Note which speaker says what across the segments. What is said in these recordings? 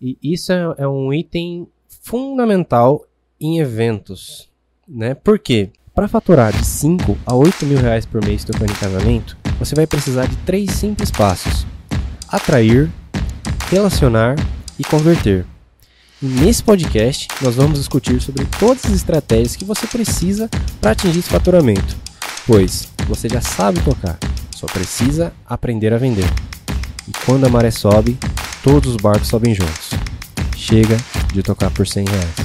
Speaker 1: E isso é, é um item fundamental em eventos, né? Por quê? Para faturar de 5 a 8 mil reais por mês tocando em casamento, você vai precisar de três simples passos: atrair, relacionar e converter. E nesse podcast, nós vamos discutir sobre todas as estratégias que você precisa para atingir esse faturamento, pois você já sabe tocar, só precisa aprender a vender. E quando a maré sobe, todos os barcos sobem juntos. Chega de tocar por 100 reais.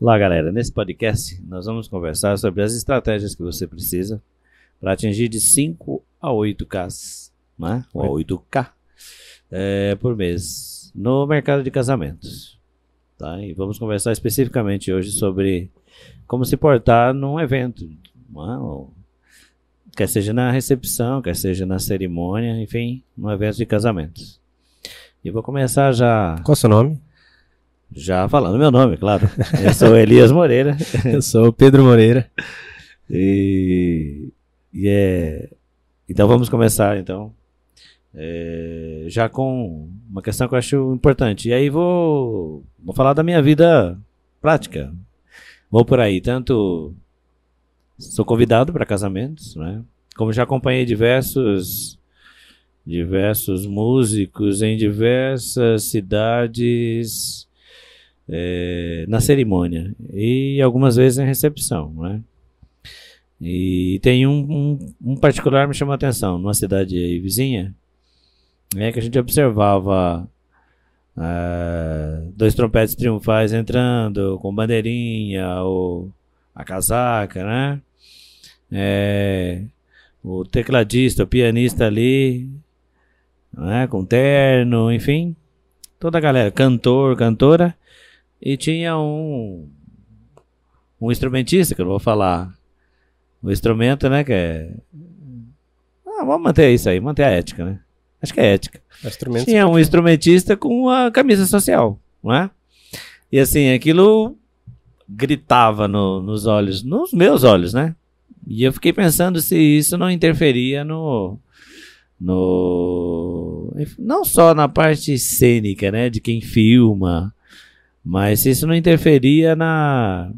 Speaker 2: Olá, galera. Nesse podcast, nós vamos conversar sobre as estratégias que você precisa para atingir de 5 a 8K, né? ou 8K é, por mês no mercado de casamentos. Tá? E vamos conversar especificamente hoje sobre como se portar num evento, é? Quer seja na recepção, quer seja na cerimônia, enfim, num evento de casamentos. E vou começar já.
Speaker 1: Qual é o seu nome?
Speaker 2: Já falando meu nome, claro. Eu sou Elias Moreira.
Speaker 1: Eu sou Pedro Moreira.
Speaker 2: E, e é. Então vamos começar então. É, já com uma questão que eu acho importante. E aí vou, vou falar da minha vida prática. Vou por aí, tanto sou convidado para casamentos, né? Como já acompanhei diversos diversos músicos em diversas cidades é, na cerimônia e algumas vezes em recepção, né? E tem um, um, um particular que me chamou a atenção, numa cidade vizinha, é que a gente observava uh, dois trompetes triunfais entrando com bandeirinha, ou a casaca, né? É, o tecladista, o pianista ali, né, com terno, enfim, toda a galera, cantor, cantora, e tinha um um instrumentista, que eu não vou falar o instrumento, né, que é... Ah, vamos manter isso aí, manter a ética, né? Acho que é ética. Tinha um instrumentista com uma camisa social, não é? E assim, aquilo gritava no, nos olhos, nos meus olhos, né? E eu fiquei pensando se isso não interferia no, no não só na parte cênica, né, de quem filma, mas se isso não interferia na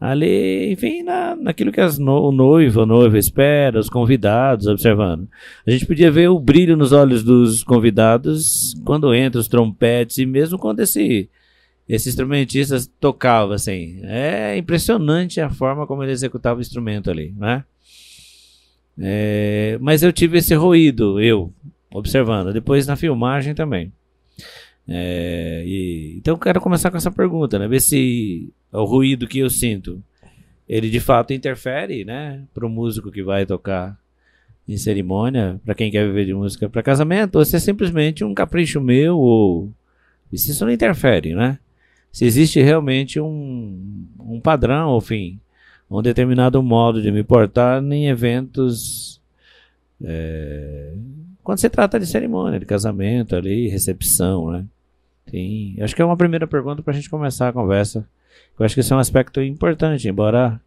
Speaker 2: ali, enfim, na, naquilo que as no, o noivo, a noiva espera, os convidados observando. A gente podia ver o brilho nos olhos dos convidados quando entra os trompetes e mesmo quando esse esse instrumentista tocava assim. É impressionante a forma como ele executava o instrumento ali, né? É, mas eu tive esse ruído, eu, observando. Depois na filmagem também. É, e, então quero começar com essa pergunta, né? Ver se o ruído que eu sinto, ele de fato interfere, né? Para o músico que vai tocar em cerimônia, para quem quer viver de música para casamento, ou se é simplesmente um capricho meu, ou isso não interfere, né? Se existe realmente um, um padrão, enfim, um determinado modo de me portar em eventos. É, quando se trata de cerimônia, de casamento ali, recepção, né? Sim, acho que é uma primeira pergunta para a gente começar a conversa. Eu acho que isso é um aspecto importante, embora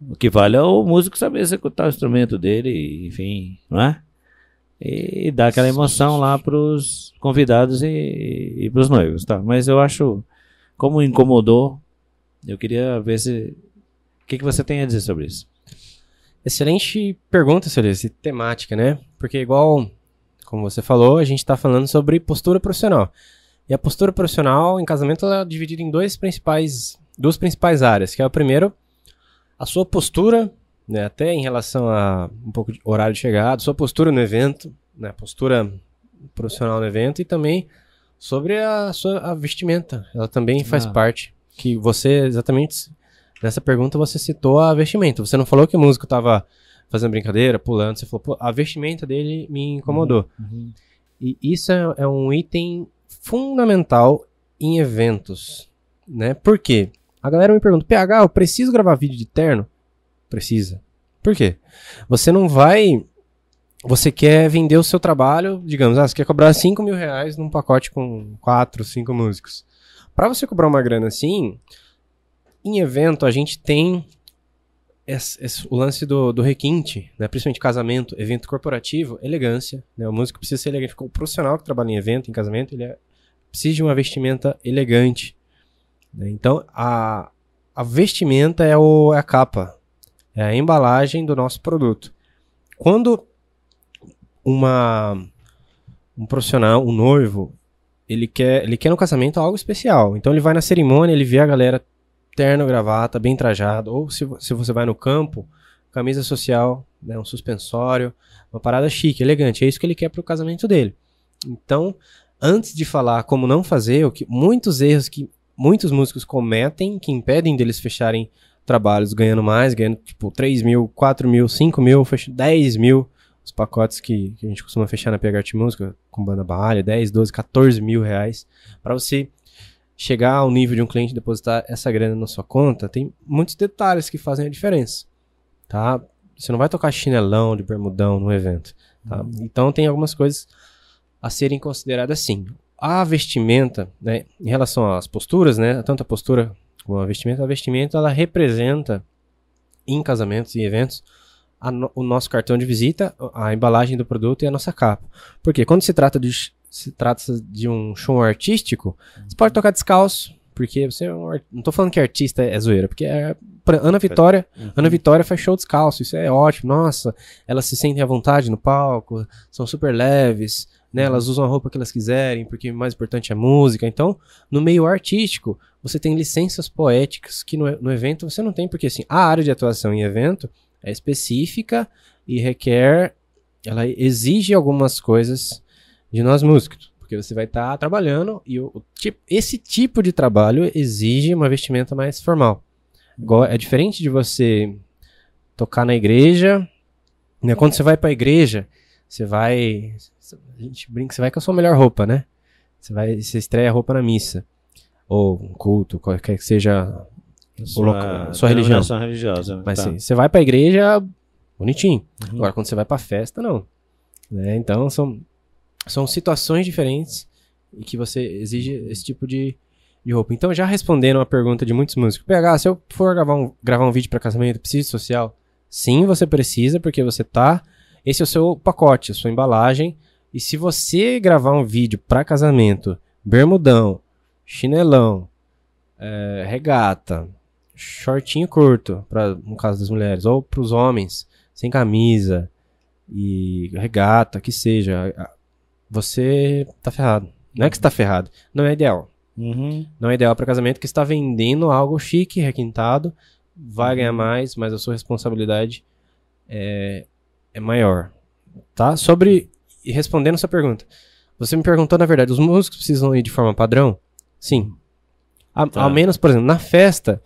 Speaker 2: o que vale é o músico saber executar o instrumento dele, enfim, não é? E dar aquela emoção lá para os convidados e, e para os noivos, tá? Mas eu acho, como incomodou, eu queria ver se. O que, que você tem a dizer sobre isso?
Speaker 1: Excelente pergunta, Celeste, temática, né? Porque, igual, como você falou, a gente está falando sobre postura profissional. E a postura profissional em casamento é dividida em dois principais, duas principais áreas, que é o primeiro, a sua postura, né, até em relação a um pouco de horário de chegada, sua postura no evento, né, postura profissional no evento e também sobre a sua a vestimenta, ela também faz ah. parte, que você exatamente nessa pergunta você citou a vestimenta, você não falou que o músico estava fazendo brincadeira, pulando, você falou, pô, a vestimenta dele me incomodou. Uhum. uhum. E isso é, é um item fundamental em eventos, né? Por quê? A galera me pergunta, PH, eu preciso gravar vídeo de terno? Precisa. Por quê? Você não vai. Você quer vender o seu trabalho, digamos, ah, você quer cobrar 5 mil reais num pacote com 4, 5 músicos. Para você cobrar uma grana assim, em evento a gente tem esse- esse- o lance do, do requinte, né, principalmente casamento, evento corporativo, elegância. Né, o músico precisa ser elegante. O profissional que trabalha em evento, em casamento, ele é- precisa de uma vestimenta elegante. né. Então, a, a vestimenta é, o, é a capa, é a embalagem do nosso produto. Quando uma, um profissional, um noivo, ele quer, ele quer no casamento algo especial. Então ele vai na cerimônia, ele vê a galera terno, gravata, bem trajado, ou se, se você vai no campo, camisa social, né, um suspensório, uma parada chique, elegante. É isso que ele quer pro casamento dele. Então, antes de falar como não fazer, o que muitos erros que muitos músicos cometem que impedem deles fecharem trabalhos ganhando mais, ganhando tipo 3 mil, 4 mil, 5 mil, fech- 10 mil, os pacotes que, que a gente costuma fechar na PH Art Música com banda Baalha, 10, 12, 14 mil reais, para você chegar ao nível de um cliente e depositar essa grana na sua conta, tem muitos detalhes que fazem a diferença, tá? Você não vai tocar chinelão de bermudão no evento, tá? Então tem algumas coisas a serem consideradas sim. A vestimenta, né, em relação às posturas, né, tanto a postura como a vestimenta, a vestimenta ela representa em casamentos e eventos no- o nosso cartão de visita, a embalagem do produto e a nossa capa. Porque quando se trata de se trata de um show artístico, você pode tocar descalço, porque você é um ar- não tô falando que artista é zoeira, porque é Ana Vitória, Ana Vitória faz show descalço, isso é ótimo. Nossa, elas se sentem à vontade no palco, são super leves, né? Elas usam a roupa que elas quiserem, porque o mais importante é a música. Então, no meio artístico, você tem licenças poéticas que no, no evento você não tem, porque assim, a área de atuação em evento é específica e requer, ela exige algumas coisas de nós músicos, porque você vai estar trabalhando e o, o tipo, esse tipo de trabalho exige uma vestimenta mais formal. É diferente de você tocar na igreja, né? Quando você vai pra igreja, você vai, a gente brinca, você vai com a sua melhor roupa, né? Você vai, você estreia a roupa na missa ou um culto, qualquer que seja
Speaker 2: Sua,
Speaker 1: loca- sua religião.
Speaker 2: religiosa.
Speaker 1: mas
Speaker 2: Tá.
Speaker 1: assim, você vai pra igreja bonitinho.
Speaker 2: Uhum.
Speaker 1: Agora, quando você vai pra festa, não. Né? Então, são, são situações diferentes e que você exige esse tipo de, de roupa. Então, já respondendo uma pergunta de muitos músicos. PH, se eu for gravar um, gravar um vídeo pra casamento, preciso de social? Sim, você precisa, porque você tá... Esse é o seu pacote, a sua embalagem. E se você gravar um vídeo pra casamento, bermudão, chinelão, eh, regata, shortinho curto, pra, no caso das mulheres, ou pros homens, sem camisa e regata, que seja, a- você tá ferrado. Não é que você tá ferrado, não é ideal.
Speaker 2: Uhum.
Speaker 1: Não é ideal para casamento que está vendendo algo chique, requintado, vai ganhar mais, mas a sua responsabilidade é, é maior. Tá? Sobre. E respondendo essa pergunta. Você me perguntou, na verdade, os músicos precisam ir de forma padrão? Sim. A-
Speaker 2: Tá.
Speaker 1: Ao menos, por exemplo, na festa,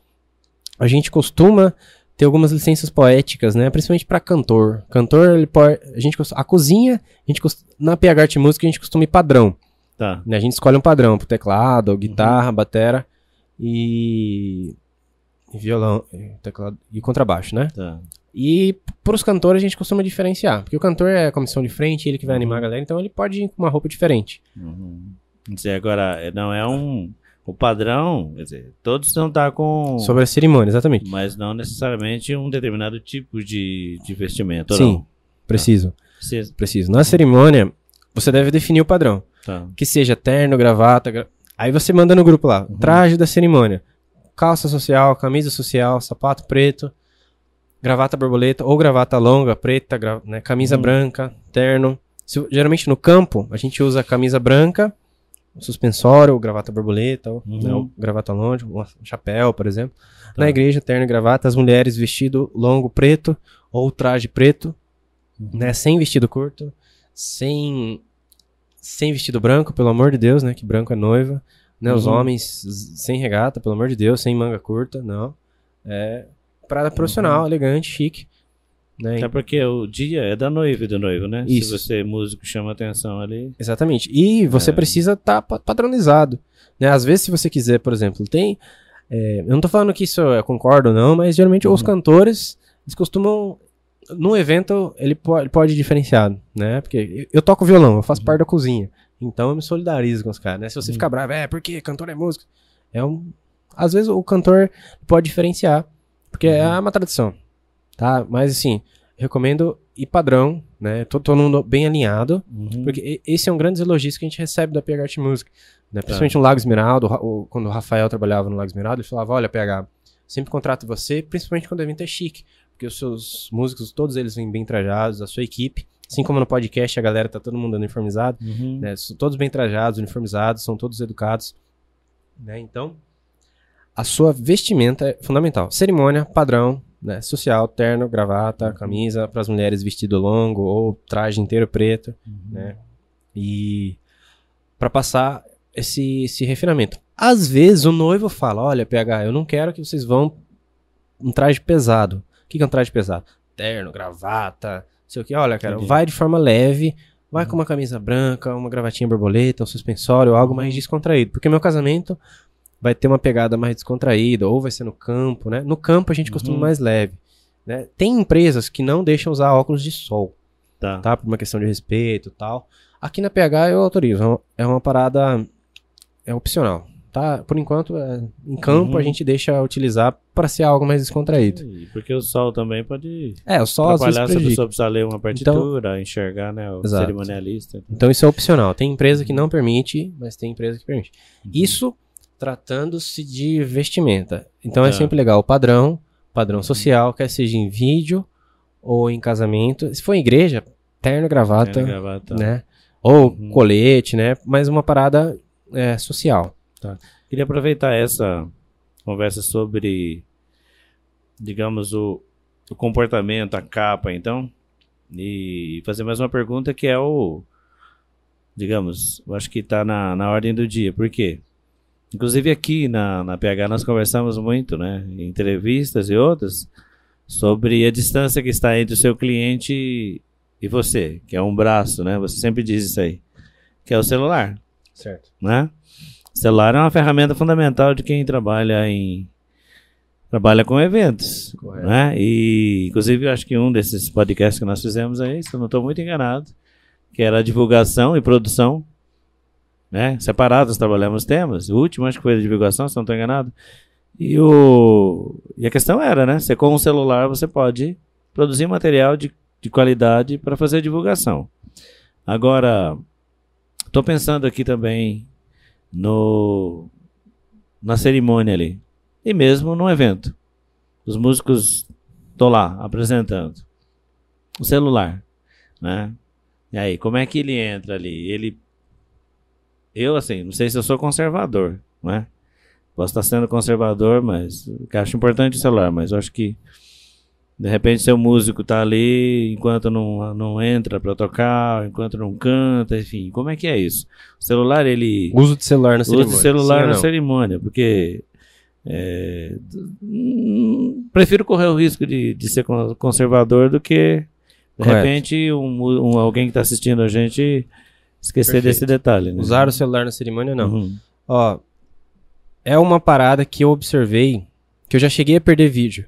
Speaker 1: a gente costuma ter algumas licenças poéticas, né? Principalmente para cantor. Cantor, ele pode. A, gente, costuma- a cozinha, a gente cost- na PH Art Música, a gente costuma ir padrão.
Speaker 2: Tá.
Speaker 1: Né, A gente escolhe um padrão pro teclado, guitarra, batera e, violão, e teclado e contrabaixo, né?
Speaker 2: Tá.
Speaker 1: E pros cantores a gente costuma diferenciar, porque o cantor é a comissão de frente, ele que vai
Speaker 2: Uhum.
Speaker 1: animar a galera, então ele pode ir com uma roupa diferente.
Speaker 2: Uhum. Quer dizer, agora, é- não é um. O padrão, quer dizer, todos não tá com.
Speaker 1: Sobre a cerimônia, exatamente.
Speaker 2: Mas não necessariamente um determinado tipo de, de vestimento.
Speaker 1: Sim,
Speaker 2: não?
Speaker 1: preciso,
Speaker 2: Precisa.
Speaker 1: preciso. Na cerimônia, você deve definir o padrão.
Speaker 2: Tá.
Speaker 1: Que seja terno, gravata. gra- Aí você manda no grupo lá.
Speaker 2: Uhum.
Speaker 1: Traje da cerimônia. Calça social, camisa social, sapato preto, gravata borboleta ou gravata longa, preta, gra- né, camisa
Speaker 2: Uhum.
Speaker 1: branca, terno. Se- geralmente no campo, a gente usa camisa branca, um suspensório, ou gravata borboleta, ou,
Speaker 2: Uhum.
Speaker 1: né, gravata longe, um chapéu, por exemplo.
Speaker 2: Tá.
Speaker 1: Na igreja, terno e gravata, as mulheres vestido longo preto ou traje preto,
Speaker 2: Uhum.
Speaker 1: né, sem vestido curto, sem sem vestido branco, pelo amor de Deus, né, que branco é noiva, né, os
Speaker 2: Uhum.
Speaker 1: homens z- sem regata, pelo amor de Deus, sem manga curta, não. É parada
Speaker 2: Uhum.
Speaker 1: profissional, elegante, chique, né?
Speaker 2: Até porque o dia é da noiva e do noivo, né?
Speaker 1: Isso.
Speaker 2: Se você, músico, chama atenção ali.
Speaker 1: Exatamente. E você
Speaker 2: É.
Speaker 1: precisa estar padronizado. Né? Às vezes, se você quiser, por exemplo, tem. é, eu não tô falando que isso eu concordo ou não, mas geralmente os
Speaker 2: Uhum.
Speaker 1: cantores eles costumam. No evento, ele pode, ele pode diferenciado, né? Porque eu, eu toco violão, eu faço
Speaker 2: Uhum.
Speaker 1: parte da cozinha. Então eu me solidarizo com os caras, né? Se você
Speaker 2: Uhum.
Speaker 1: ficar bravo, é, porque cantor é músico. É um. Às vezes o cantor pode diferenciar. Porque é
Speaker 2: Uhum.
Speaker 1: uma tradição. Tá? Mas assim, recomendo ir padrão, né? Todo, mundo bem alinhado,
Speaker 2: Uhum.
Speaker 1: porque esse é um grande elogio que a gente recebe da PH Art Music, né?
Speaker 2: Tá.
Speaker 1: Principalmente no Lago Esmeralda, o Ra- o- quando o Rafael trabalhava no Lago Esmeralda, ele falava, olha, PH, sempre contrato você, principalmente quando o evento é chique, porque os seus músicos, todos eles vêm bem trajados, a sua equipe, assim como no podcast a galera tá todo mundo uniformizado,
Speaker 2: Uhum.
Speaker 1: né? São todos bem trajados, uniformizados, são todos educados, né? Então, a sua vestimenta é fundamental. Cerimônia, padrão, né? Social, terno, gravata, camisa, para as mulheres vestido longo ou traje inteiro preto, né? E para passar esse, esse refinamento. Às vezes o noivo fala: Olha, PH, eu não quero que vocês vão um traje pesado. O que é um traje pesado? Terno, gravata, não sei o que. Olha, cara,
Speaker 2: Entendi.
Speaker 1: vai de forma leve, vai com uma camisa branca, uma gravatinha borboleta, um suspensório, algo mais descontraído. Porque meu casamento vai ter uma pegada mais descontraída, ou vai ser no campo, né? No campo a gente costuma
Speaker 2: Uhum.
Speaker 1: mais leve. Né? Tem empresas que não deixam usar óculos de sol
Speaker 2: Tá.
Speaker 1: tá? Por uma questão de respeito tal. Aqui na PH eu autorizo. é uma- parada. É opcional. Tá? Por enquanto, é, em campo
Speaker 2: Uhum.
Speaker 1: a gente deixa utilizar para ser algo mais descontraído.
Speaker 2: E Porque o sol também pode
Speaker 1: É, o sol às vezes
Speaker 2: atrapalhar se a pessoa precisar ler uma partitura, enxergar, né, o
Speaker 1: Exato.
Speaker 2: cerimonialista.
Speaker 1: Então isso é opcional. Tem empresa que não permite, mas tem empresa que permite.
Speaker 2: Uhum.
Speaker 1: Isso tratando-se de vestimenta. Então é
Speaker 2: Tá.
Speaker 1: sempre legal o padrão, padrão social, quer seja em vídeo ou em casamento. Se for em igreja, terno, gravata,
Speaker 2: Terno, gravata.
Speaker 1: né? Ou
Speaker 2: Uhum.
Speaker 1: colete, né? Mas uma parada é, social.
Speaker 2: Queria aproveitar essa conversa sobre, digamos, o, o comportamento, a capa, então, e fazer mais uma pergunta que é o, digamos, eu acho que está na, na ordem do dia. Por quê? Inclusive aqui na, na PH nós conversamos muito, né, em entrevistas e outras, sobre a distância que está entre o seu cliente e você, que é um braço, né? Você sempre diz isso aí, que é o celular
Speaker 1: Certo.
Speaker 2: né? O celular é uma ferramenta fundamental de quem trabalha em trabalha com eventos,
Speaker 1: Correto.
Speaker 2: né? E inclusive eu acho que um desses podcasts que nós fizemos aí, se eu não estou muito enganado, que era a divulgação e produção, né? Separados trabalhamos temas. O último acho que foi a divulgação, se não estou enganado. E o e a questão era, né? Você com um celular você pode produzir material de, de qualidade para fazer divulgação. Agora, Tô pensando aqui também no na cerimônia ali e mesmo no evento. Os músicos estão lá apresentando o celular, né? E aí, como é que ele entra ali? Ele eu assim, não sei se eu sou conservador, né? Posso estar sendo conservador, mas acho importante o celular, mas eu acho que de repente seu músico tá ali enquanto não, não entra para tocar, enquanto não canta, enfim, como é que é isso? O celular ele
Speaker 1: Uso de celular na
Speaker 2: usa
Speaker 1: cerimônia.
Speaker 2: o celular
Speaker 1: sim ou
Speaker 2: na cerimônia, porque é, prefiro correr o risco de, de ser con- conservador do que de
Speaker 1: Correto.
Speaker 2: repente um, um- alguém que está assistindo a gente esquecer
Speaker 1: Perfeito.
Speaker 2: desse detalhe. Né?
Speaker 1: Usar o celular na cerimônia, não.
Speaker 2: Uhum.
Speaker 1: Ó, é uma parada que eu observei, que eu já cheguei a perder vídeo.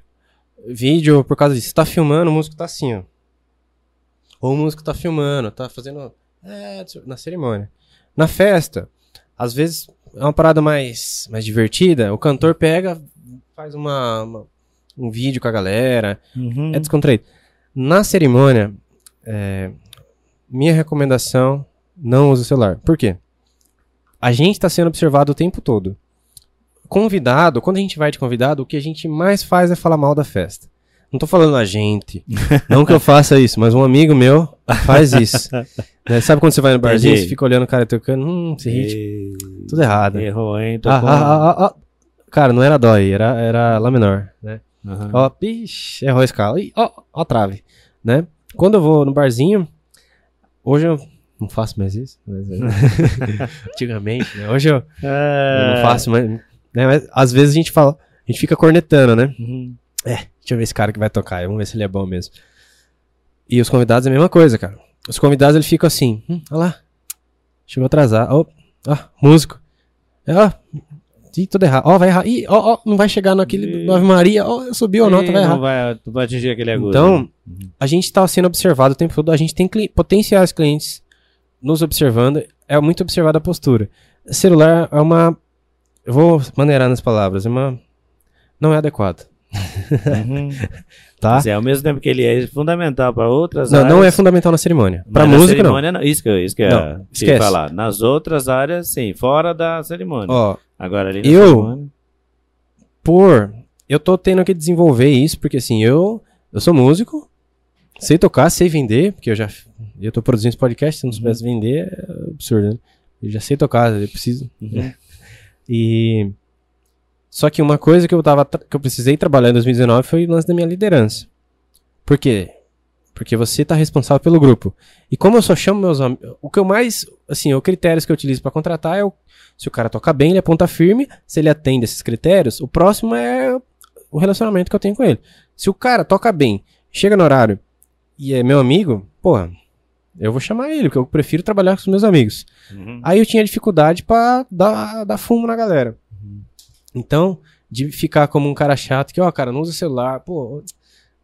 Speaker 1: Vídeo por causa disso. Você tá filmando, o músico tá assim, ó. Ou o músico tá filmando, tá fazendo. É, na cerimônia. Na festa, às vezes é uma parada mais, mais divertida. O cantor pega, faz uma, uma- um vídeo com a galera.
Speaker 2: Uhum.
Speaker 1: É descontraído. Na cerimônia, é, minha recomendação, não use o celular. Por quê? A gente está sendo observado o tempo todo. Convidado, quando a gente vai de convidado, o que a gente mais faz é falar mal da festa. Não tô falando a gente. não que eu faça isso, mas um amigo meu faz isso. Né, Sabe quando você vai no barzinho, você fica olhando o cara tocando, hum, esse ritmo, tudo errado.
Speaker 2: Errou, hein?
Speaker 1: Ah,
Speaker 2: Tocou-
Speaker 1: ah, ah, ah. Cara, não era dói, era, era lá menor, né?
Speaker 2: Aham.
Speaker 1: Ó, ixi, errou a escala. Ih, ó, ó trave, né? Quando eu vou no barzinho, hoje eu não faço mais isso, mas, é, antigamente, né? Hoje eu, eu
Speaker 2: É.
Speaker 1: não faço mais, né? Mas às vezes a gente fala, a gente fica cornetando, né?
Speaker 2: Uhum.
Speaker 1: Deixa eu ver esse cara que vai tocar, vamos ver se ele é bom mesmo. E os convidados é a mesma coisa, cara. Os convidados eles ficam assim, hum, olha lá, chegou atrasado, ó, ó, músico, É, ó, ih, tudo errado, ó, vai errar, ih, ó, ó, não vai chegar naquele Ave Maria, ó, subiu a nota, vai errar.
Speaker 2: Não vai, não vai atingir aquele agudo.
Speaker 1: Então, a gente está sendo observado o tempo todo, a gente tem cli- potenciais clientes nos observando, é muito observada a postura. Celular é uma. Eu vou maneirar nas palavras, é uma. Não é adequado.
Speaker 2: Uhum.
Speaker 1: tá?
Speaker 2: Mas é, ao mesmo tempo que ele é fundamental para outras
Speaker 1: Não,
Speaker 2: áreas.
Speaker 1: não é fundamental na cerimônia.
Speaker 2: Na
Speaker 1: música, não.
Speaker 2: cerimônia, não. Isso que isso que
Speaker 1: Não,
Speaker 2: te
Speaker 1: esquece.
Speaker 2: falar. Nas outras áreas, sim, fora da cerimônia.
Speaker 1: Ó,
Speaker 2: Agora ali na
Speaker 1: eu-
Speaker 2: cerimônia.
Speaker 1: por. Eu tô tendo que desenvolver isso, porque assim, eu, eu sou músico, sei tocar, sei vender, porque eu já. Eu tô produzindo esse podcast, se eu não soubesse vender, é absurdo, né? Eu já sei tocar, eu preciso.
Speaker 2: Uhum.
Speaker 1: E. Só que uma coisa que eu, tava, que eu precisei trabalhar em 2019 foi o lance da minha liderança. Por quê? Porque você tá responsável pelo grupo. E como eu só chamo meus amigos. O que eu mais. Assim, os critérios que eu utilizo para contratar é o, se o cara toca bem, ele é ponta firme. Se ele atende esses critérios, o próximo é o relacionamento que eu tenho com ele. Se o cara toca bem, chega no horário e é meu amigo, porra, eu vou chamar ele, porque eu prefiro trabalhar com os meus amigos.
Speaker 2: Uhum.
Speaker 1: Aí eu tinha dificuldade pra dar, dar fumo na galera. Então, de ficar como um cara chato, que, ó, cara, não usa celular, pô.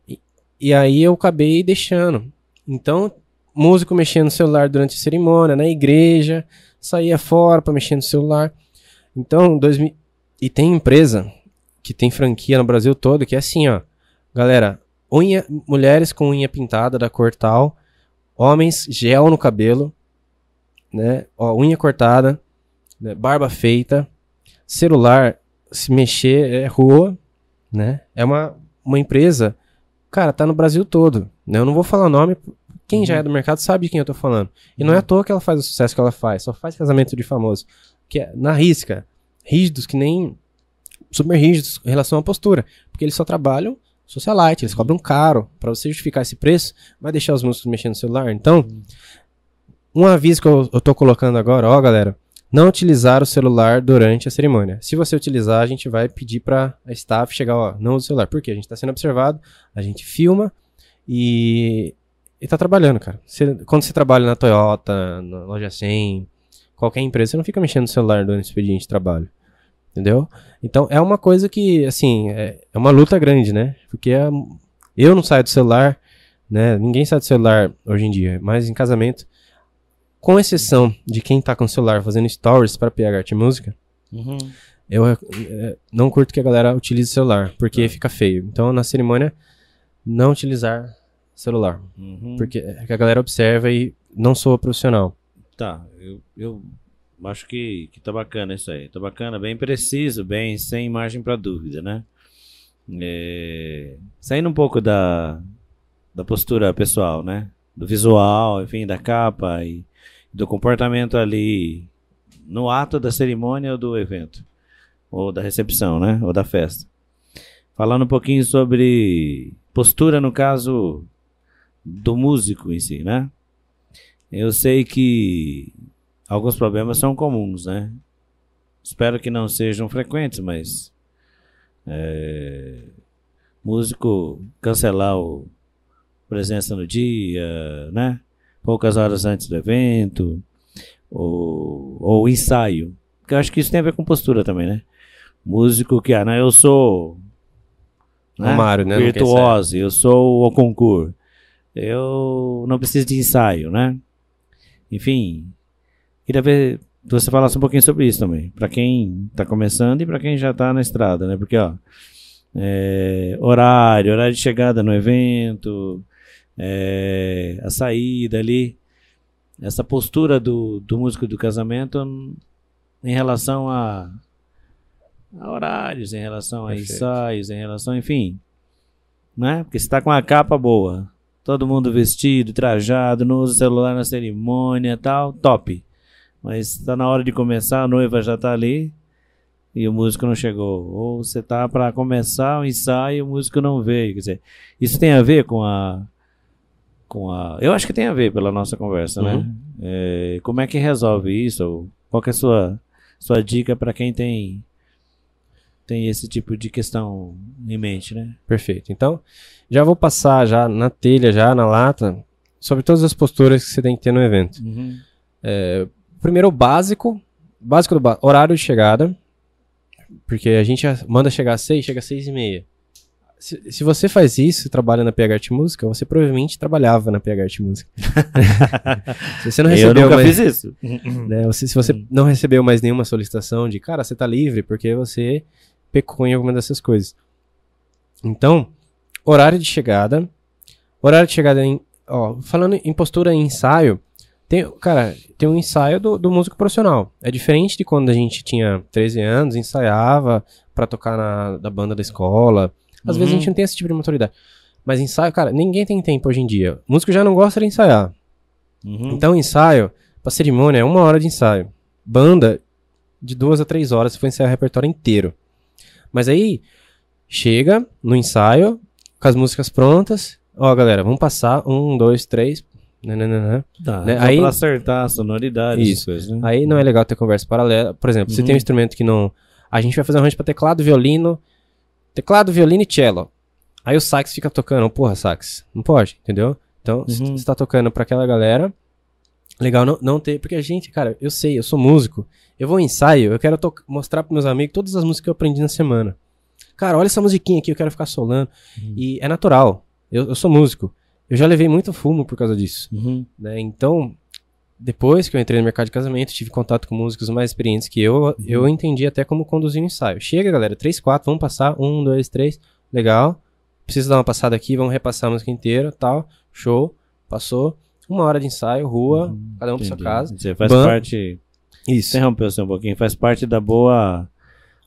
Speaker 1: E, e aí eu acabei deixando. Então, músico mexendo no celular durante a cerimônia, na igreja, saía fora pra mexer no celular. Então, 2000, e tem empresa que tem franquia no Brasil todo que é assim, ó. Galera, unha, mulheres com unha pintada da cor tal, homens gel no cabelo, né? Ó, unha cortada, né? barba feita, celular, se mexer é rua, né? É uma, uma empresa, cara, tá no Brasil todo, né? Eu não vou falar nome, quem já é do mercado sabe de quem eu tô falando. E não é à toa que ela faz o sucesso que ela faz, só faz casamento de famoso, que é na risca, rígidos que nem super rígidos em relação à postura, porque eles só trabalham socialite, eles cobram caro para você justificar esse preço, vai deixar os músicos mexendo no celular. Então, um aviso que eu, eu tô colocando agora, ó, galera, não utilizar o celular durante a cerimônia. Se você utilizar, a gente vai pedir para a staff chegar, ó, não use o celular. Por quê? A gente está sendo observado, a gente filma e, e tá trabalhando, cara. Quando você trabalha na Toyota, na loja 100, qualquer empresa, você não fica mexendo no celular durante o expediente de trabalho. Entendeu? Então, é uma coisa que, assim, é, é uma luta grande, né? Porque é- eu não saio do celular, né? Ninguém sai do celular hoje em dia, mas em casamento, com exceção de quem tá com o celular fazendo stories para PH Arte Música,
Speaker 2: Uhum.
Speaker 1: eu eh, não curto que a galera utilize o celular, porque fica feio. Então, na cerimônia, não utilizar celular,
Speaker 2: Uhum.
Speaker 1: porque é a galera observa e não sou profissional.
Speaker 2: Tá, eu, eu acho que, que tá bacana isso aí. Tá bacana, bem preciso, bem sem margem para dúvida, né? É, saindo um pouco da, da postura pessoal, né? Do visual, enfim, da capa e do comportamento ali no ato da cerimônia ou do evento, ou da recepção, né? Ou da festa. Falando um pouquinho sobre postura, no caso do músico em si, né? Eu sei que alguns problemas são comuns, né? Espero que não sejam frequentes, mas é, músico cancelar o presença no dia, né? Poucas horas antes do evento, ou, ou ensaio. Porque eu acho que isso tem a ver com postura também, né? Músico que, ah, não, eu sou
Speaker 1: Romário, né? Não quer
Speaker 2: virtuoso, eu sou o concurso. Eu não preciso de ensaio, né? Enfim, queria ver se você falasse um pouquinho sobre isso também. Para quem tá começando e para quem já tá na estrada, né? Porque, ó, é, horário, horário de chegada no evento, é, a saída ali, essa postura do, do músico do casamento em relação a, a horários, em relação a
Speaker 1: Perfeito.
Speaker 2: ensaios, em relação, enfim, né? Porque você tá com uma capa boa, todo mundo vestido, trajado, não usa celular na cerimônia, tal, top. Mas tá na hora de começar, a noiva já tá ali e o músico não chegou. Ou você tá para começar o ensaio e o músico não veio, quer dizer, isso tem a ver com a com a, eu acho que tem a ver pela nossa conversa, né?
Speaker 1: Uhum.
Speaker 2: É, como é que resolve isso? Qual que é a sua sua dica para quem tem tem esse tipo de questão em mente, né?
Speaker 1: Perfeito. Então, já vou passar já na telha, já na lata, sobre todas as posturas que você tem que ter no evento. Primeiro, o básico. Básico do ba- horário de chegada. Porque a gente manda chegar às 6, chega às 6 e meia. Se, se você faz isso, trabalha na PH Arte Música, você provavelmente trabalhava na PH Arte Música. se você não
Speaker 2: eu
Speaker 1: recebeu
Speaker 2: nunca
Speaker 1: mais,
Speaker 2: fiz isso.
Speaker 1: né, você- se você não recebeu mais nenhuma solicitação de, cara, você tá livre porque você pecou em alguma dessas coisas. Então, horário de chegada. Horário de chegada em. Ó, falando em postura em ensaio, tem, cara, tem um ensaio do, do músico profissional. É diferente de quando a gente tinha 13 anos, ensaiava pra tocar na da banda da escola. Às vezes a
Speaker 2: Uhum.
Speaker 1: gente não tem esse tipo de maturidade. Mas ensaio, cara, ninguém tem tempo hoje em dia. O músico já não gosta de ensaiar.
Speaker 2: Uhum.
Speaker 1: Então, ensaio, pra cerimônia, é uma hora de ensaio. Banda, de duas a três horas, se for ensaiar o repertório inteiro. Mas aí, chega no ensaio, com as músicas prontas. Ó, galera, vamos passar. Um, dois, três. Nananana.
Speaker 2: Tá,
Speaker 1: né, aí-
Speaker 2: pra acertar a sonoridade.
Speaker 1: Isso.
Speaker 2: coisas, né?
Speaker 1: Aí não é legal ter conversa paralela. Por exemplo, você
Speaker 2: Uhum.
Speaker 1: tem um instrumento que não. A gente vai fazer um arranjo pra teclado, violino. Teclado, violino e cello. Aí o sax fica tocando. Porra, sax. Não pode, entendeu? Então, se
Speaker 2: Uhum.
Speaker 1: você tá tocando pra aquela galera. Legal não, não ter. Porque a gente, cara, eu sei, eu sou músico. Eu vou em ensaio, eu quero mostrar pros meus amigos todas as músicas que eu aprendi na semana. Cara, olha essa musiquinha aqui, eu quero ficar solando.
Speaker 2: Uhum.
Speaker 1: E é natural. Eu, eu sou músico. Eu já levei muito fumo por causa disso
Speaker 2: Uhum.
Speaker 1: né? Então, depois que eu entrei no mercado de casamento, tive contato com músicos mais experientes que eu, eu entendi até como conduzir um ensaio. Chega, galera, 3, 4, vamos passar, 1, 2, 3, legal. Preciso dar uma passada aqui, vamos repassar a música inteira, tal, show, passou. Uma hora de ensaio, rua, cada um pra sua casa.
Speaker 2: Você faz parte.
Speaker 1: Isso.
Speaker 2: Interrompeu você um pouquinho, faz parte da boa.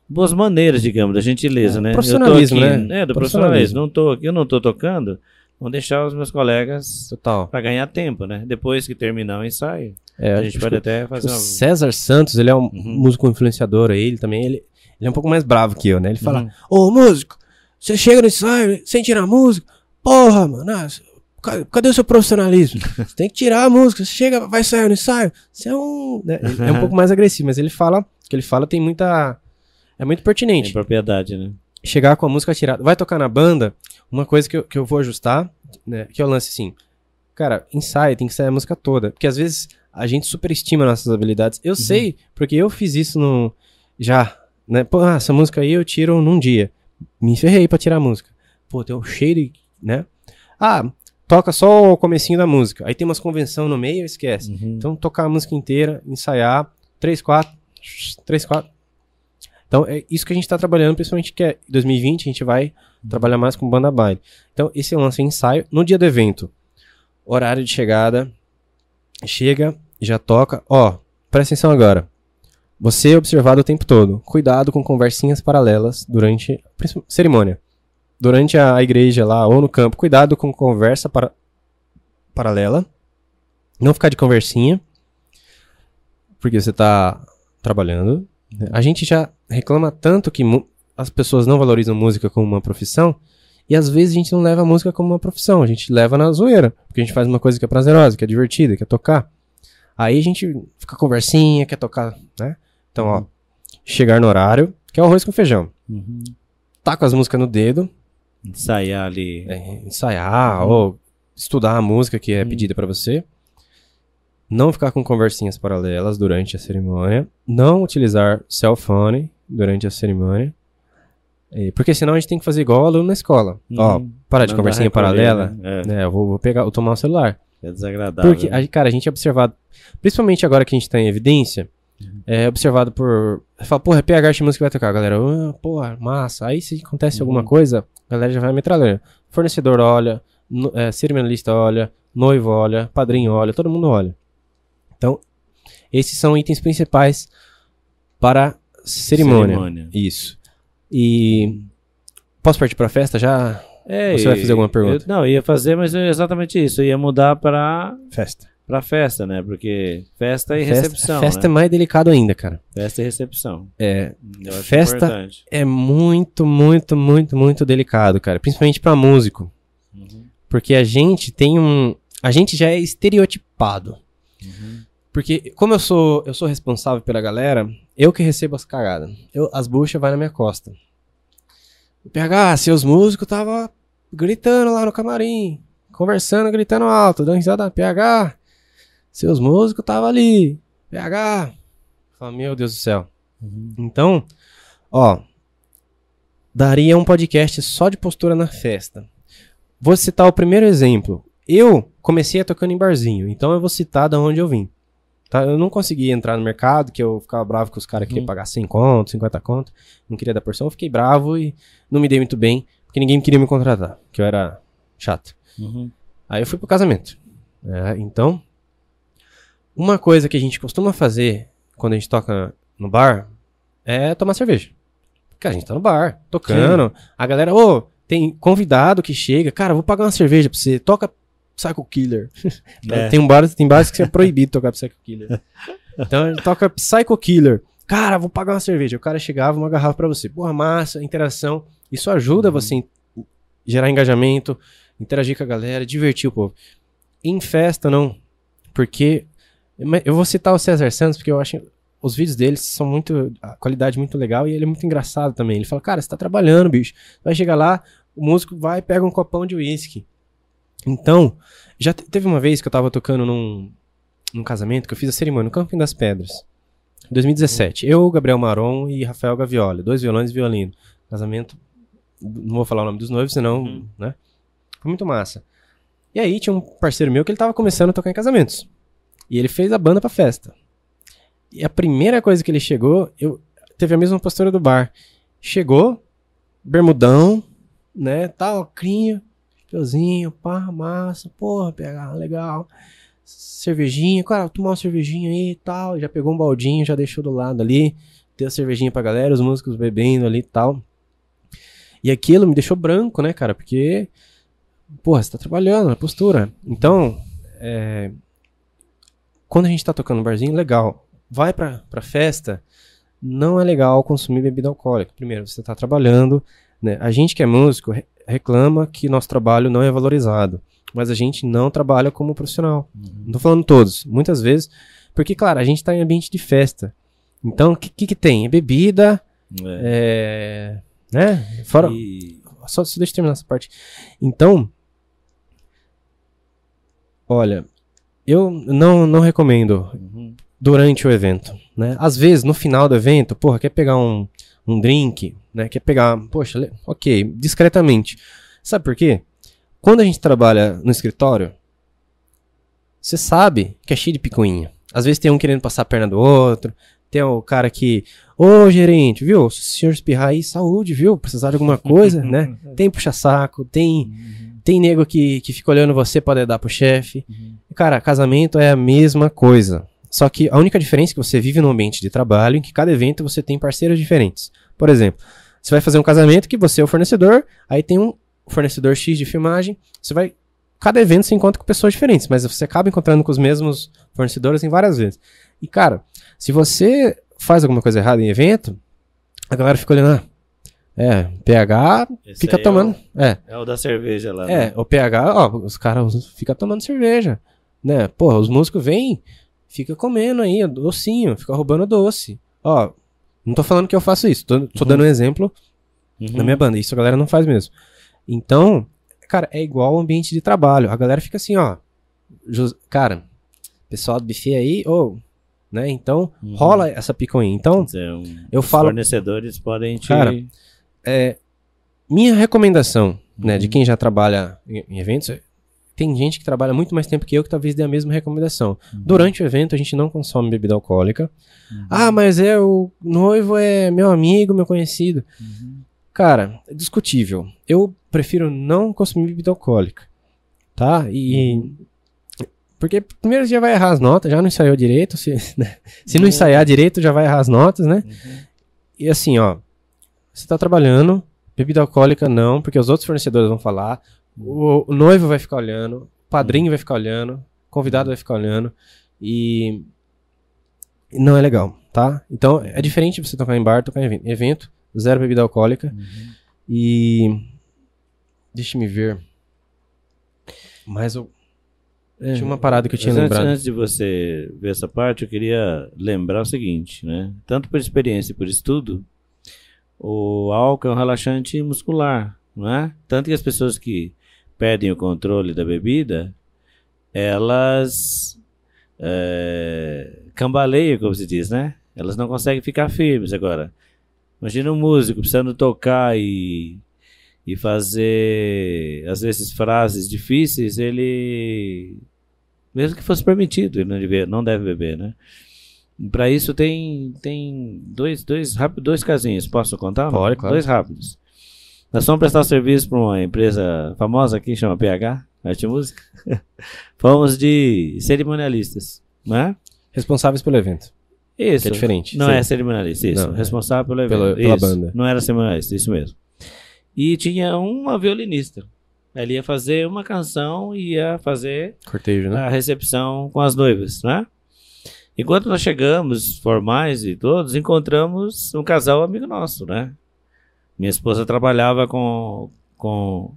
Speaker 2: Boas maneiras, digamos, da gentileza,
Speaker 1: É,
Speaker 2: né?
Speaker 1: profissionalismo,
Speaker 2: aqui,
Speaker 1: né?
Speaker 2: É, do
Speaker 1: Profissionalismo.
Speaker 2: profissionalismo. Não tô, eu não tô tocando, vou deixar os meus colegas
Speaker 1: Total.
Speaker 2: pra ganhar tempo, né? Depois que terminar o ensaio,
Speaker 1: É,
Speaker 2: a gente pode
Speaker 1: que
Speaker 2: até fazer uma.
Speaker 1: César Santos, ele é um
Speaker 2: Uhum.
Speaker 1: músico influenciador aí, ele também, ele, ele é um pouco mais bravo que eu, né? Ele fala,
Speaker 2: Uhum.
Speaker 1: Ô, músico, você chega no ensaio sem tirar a música? Porra, mano, ah, ca- cadê o seu profissionalismo? Você tem que tirar a música, você chega, vai sair no ensaio. Você é um. né, é um pouco mais agressivo, mas ele fala, o que ele fala tem muita. É muito
Speaker 2: Tem
Speaker 1: pertinente.
Speaker 2: propriedade, né?
Speaker 1: Chegar com a música tirada. Vai tocar na banda, uma coisa que eu, que eu vou ajustar, né? Que é o lance assim. Cara, ensaio, tem que sair a música toda. Porque às vezes a gente superestima nossas habilidades. Eu sei, porque eu fiz isso no. Já, né? Pô, ah, essa música aí eu tiro num dia. Me ferrei pra tirar a música. Pô, tem um cheiro, né? Ah, toca só o comecinho da música. Aí tem umas convenção no meio, esquece.
Speaker 2: Uhum.
Speaker 1: Então tocar a música inteira, ensaiar, 3, 4, 3, 4. Então é isso que a gente tá trabalhando, principalmente que é 2020, a gente vai trabalhar mais com banda baile. Então esse é lance ensaio. No dia do evento, horário de chegada, chega, já toca. Ó, presta atenção agora. Você é observado o tempo todo. Cuidado com conversinhas paralelas durante principal- cerimônia. Durante a igreja lá ou no campo, cuidado com conversa para, paralela. Não ficar de conversinha. Porque você tá trabalhando. A gente já reclama tanto que as pessoas não valorizam música como uma profissão. E às vezes a gente não leva a música como uma profissão. A gente leva na zoeira. Porque a gente faz uma coisa que é prazerosa, que é divertida, que é tocar. Aí a gente fica conversinha, quer tocar, né? Então, ó. Chegar no horário, que é o arroz com feijão.
Speaker 2: Uhum.
Speaker 1: Tá com as músicas no dedo,
Speaker 2: Ensaiar ali.
Speaker 1: é, ensaiar ou estudar a música que é pedida pra você. Não ficar com conversinhas paralelas durante a cerimônia. Não utilizar cell phone durante a cerimônia. É, porque senão a gente tem que fazer igual aluno na escola. Ó,
Speaker 2: Uhum.
Speaker 1: parar de conversinha paralela.
Speaker 2: né?
Speaker 1: né, eu vou, vou pegar, vou tomar o celular.
Speaker 2: É, é desagradável.
Speaker 1: Porque, a- cara, a gente é observado, principalmente agora que a gente tá em evidência, é observado por. Fala, porra, é PH música que vai tocar, galera. Ah, porra, massa. Aí se acontece alguma coisa, a galera já vai metralhando. Fornecedor olha, no, é, cerimonialista olha, noivo olha, padrinho olha, todo mundo olha. Então, esses são itens principais para cerimônia.
Speaker 2: Cerimônia.
Speaker 1: Isso. E. Posso partir pra festa já?
Speaker 2: É,
Speaker 1: você vai fazer alguma pergunta?
Speaker 2: eu- não, eu ia fazer, mas é exatamente isso. Eu ia mudar para
Speaker 1: Festa.
Speaker 2: para festa, né? Porque festa e
Speaker 1: Festa,
Speaker 2: recepção,
Speaker 1: festa é
Speaker 2: né?
Speaker 1: mais delicado ainda, cara.
Speaker 2: Festa e recepção.
Speaker 1: É, Festa-
Speaker 2: importante.
Speaker 1: é muito, muito, muito, muito delicado, cara. Principalmente pra músico.
Speaker 2: Uhum.
Speaker 1: Porque a gente tem um. A gente já é estereotipado.
Speaker 2: Uhum.
Speaker 1: Porque, como eu sou, eu sou responsável pela galera, eu que recebo as cagadas. Eu, as buchas vai na minha costa. O PH, seus músicos tava gritando lá no camarim, conversando, gritando alto, dando risada. PH, seus músicos tava ali. PH. Fala, meu Deus do céu.
Speaker 2: Uhum.
Speaker 1: Então, ó, daria um podcast só de postura na festa. Vou citar o primeiro exemplo. Eu comecei tocando em barzinho, então eu vou citar da onde eu vim. Tá? Eu não consegui entrar no mercado, que eu ficava bravo que os caras queriam
Speaker 2: Uhum.
Speaker 1: pagar 100 conto, 50 conto, não queria dar porção, eu fiquei bravo e não me dei muito bem, porque ninguém queria me contratar, que eu era chato.
Speaker 2: Uhum.
Speaker 1: Aí eu fui pro casamento. É, então, uma coisa que a gente costuma fazer quando a gente toca no bar é tomar cerveja. Porque a gente tá no bar, tocando. A galera, ô, tem convidado que chega, cara, vou pagar uma cerveja pra você, toca Psycho Killer.
Speaker 2: É.
Speaker 1: tem um bar, tem bares que é proibido tocar Psycho Killer. Então ele toca Psycho Killer. Cara, vou pagar uma cerveja. O cara chegava, uma garrafa pra você. Porra, massa, interação. Isso ajuda
Speaker 2: Uhum.
Speaker 1: você em- gerar engajamento, interagir com a galera, divertir o povo. Em festa, não. Porque. Eu vou citar o César Santos, porque eu acho. Os vídeos dele são muito. A qualidade muito legal e ele é muito engraçado também. Ele fala, cara, você tá trabalhando, bicho. Vai chegar lá, o músico vai pega um copão de uísque. Então, já te- teve uma vez que eu tava tocando num, num casamento que eu fiz a cerimônia no Camping das Pedras. 2017. Eu, Gabriel Maron e Rafael Gavioli, dois violões e violino. Casamento. Não vou falar o nome dos noivos, senão,
Speaker 2: Uhum.
Speaker 1: né? Foi muito massa. E aí tinha um parceiro meu que ele tava começando a tocar em casamentos. E ele fez a banda pra festa. E a primeira coisa que ele chegou, eu teve a mesma postura do bar. Chegou, bermudão, né? Tal, crinho, chapeuzinho, pá, massa, porra, PH, legal. Cervejinha, cara, tomar uma cervejinha aí e tal. Já pegou um baldinho, já deixou do lado ali. Deu a cervejinha pra galera, os músicos bebendo ali e tal. E aquilo me deixou branco, né, cara? Porque, porra, você tá trabalhando na postura. Então, é, quando a gente tá tocando no barzinho, legal. Vai pra, pra festa, não é legal consumir bebida alcoólica. Primeiro, você tá trabalhando, né? A gente que é músico re- reclama que nosso trabalho não é valorizado. Mas a gente não trabalha como profissional. Não tô falando todos, muitas vezes. Porque, claro, a gente tá em ambiente de festa. Então, o que, que, que tem? É bebida,
Speaker 2: É.
Speaker 1: é. Né? Fora.
Speaker 2: E-
Speaker 1: Só, só deixa eu terminar essa parte. Então. Olha, eu não, não recomendo
Speaker 2: Uhum.
Speaker 1: durante o evento, né? Às vezes, no final do evento, porra, quer pegar um, um drink, né? Quer pegar, poxa, ok, discretamente. Sabe por quê? Quando a gente trabalha no escritório, você sabe que é cheio de picuinha. Às vezes tem um querendo passar a perna do outro, tem o cara que, ô gerente, viu? Se o senhor espirrar aí, saúde, viu? Precisar de alguma coisa, né? Tem puxa-saco, tem, tem nego que, que fica olhando você pra dar pro chefe. Cara, casamento é a mesma coisa. Só que a única diferença é que você vive num ambiente de trabalho em que cada evento você tem parceiros diferentes. Por exemplo, você vai fazer um casamento que você é o fornecedor, aí tem um fornecedor X de filmagem, você vai. Cada evento você encontra com pessoas diferentes, mas você acaba encontrando com os mesmos fornecedores em várias vezes. E, cara, se você faz alguma coisa errada em evento, a galera fica olhando, ah, é, PH
Speaker 2: Esse
Speaker 1: fica
Speaker 2: é
Speaker 1: tomando. É,
Speaker 2: o- É o da cerveja lá.
Speaker 1: é,
Speaker 2: né?
Speaker 1: o PH, ó, os caras ficam tomando cerveja, né? Porra, os músicos vêm, fica comendo aí, docinho, fica roubando doce. Ó, não tô falando que eu faço isso, tô, tô
Speaker 2: Uhum.
Speaker 1: dando um exemplo
Speaker 2: Uhum.
Speaker 1: na minha banda, isso a galera não faz mesmo. Então, cara, é igual ao ambiente de trabalho, a galera fica assim, ó, cara, pessoal do buffet aí, ô, né? Então,
Speaker 2: Uhum.
Speaker 1: rola essa picuinha. Então,
Speaker 2: dizer, um-
Speaker 1: eu
Speaker 2: os
Speaker 1: falo-
Speaker 2: fornecedores podem te.
Speaker 1: Cara, é, minha recomendação, né, de
Speaker 2: Uhum.
Speaker 1: quem já trabalha em, em eventos, tem gente que trabalha muito mais tempo que eu que talvez dê a mesma recomendação.
Speaker 2: Uhum.
Speaker 1: Durante o evento a gente não consome bebida alcoólica. Ah, mas é o noivo é meu amigo, meu conhecido.
Speaker 2: Uhum.
Speaker 1: Cara, é discutível. Eu prefiro não consumir bebida alcoólica, tá? E porque primeiro já vai errar as notas, já não ensaiou direito, se, né? se não
Speaker 2: Uhum.
Speaker 1: ensaiar direito já vai errar as notas, né?
Speaker 2: Uhum.
Speaker 1: E assim, ó, você tá trabalhando, bebida alcoólica não, porque os outros fornecedores vão falar, o, noivo vai ficar olhando, o padrinho vai ficar olhando, o convidado vai ficar olhando, e não é legal, tá? Então, é diferente você tocar em bar, tocar em evento. Zero bebida alcoólica,
Speaker 2: Uhum.
Speaker 1: e... Deixa me ver. Mas eu...
Speaker 2: É,
Speaker 1: Tinha uma parada que eu tinha lembrado.
Speaker 2: antes de você ver essa parte, eu queria lembrar o seguinte, né? Tanto por experiência e por estudo, o álcool é um relaxante muscular, não é? Tanto que as pessoas que perdem o controle da bebida, elas é, cambaleiam, como se diz, né? Elas não conseguem ficar firmes agora. Imagina um músico precisando tocar e, e fazer, às vezes, frases difíceis, ele mesmo que fosse permitido, ele não, devia, não deve beber, né? Para isso tem, tem dois, dois, rápido, dois casinhos. Posso contar?
Speaker 1: Pode, claro.
Speaker 2: Dois rápidos. Nós fomos prestar serviço para uma empresa famosa aqui, chama PH, Arte Música. fomos de cerimonialistas, né?
Speaker 1: Responsáveis pelo evento.
Speaker 2: Isso.
Speaker 1: Que é diferente.
Speaker 2: Não
Speaker 1: Sim.
Speaker 2: é cerimonialista, isso.
Speaker 1: Não, é.
Speaker 2: responsável pelo evento.
Speaker 1: Pela- pela banda.
Speaker 2: Não era cerimonialista, isso mesmo. E tinha uma violinista. Ela ia fazer uma canção e ia fazer
Speaker 1: Cortejo, né?
Speaker 2: a recepção com as noivas, né? Enquanto nós chegamos, formais e todos, encontramos um casal amigo nosso, né? Minha esposa trabalhava com, com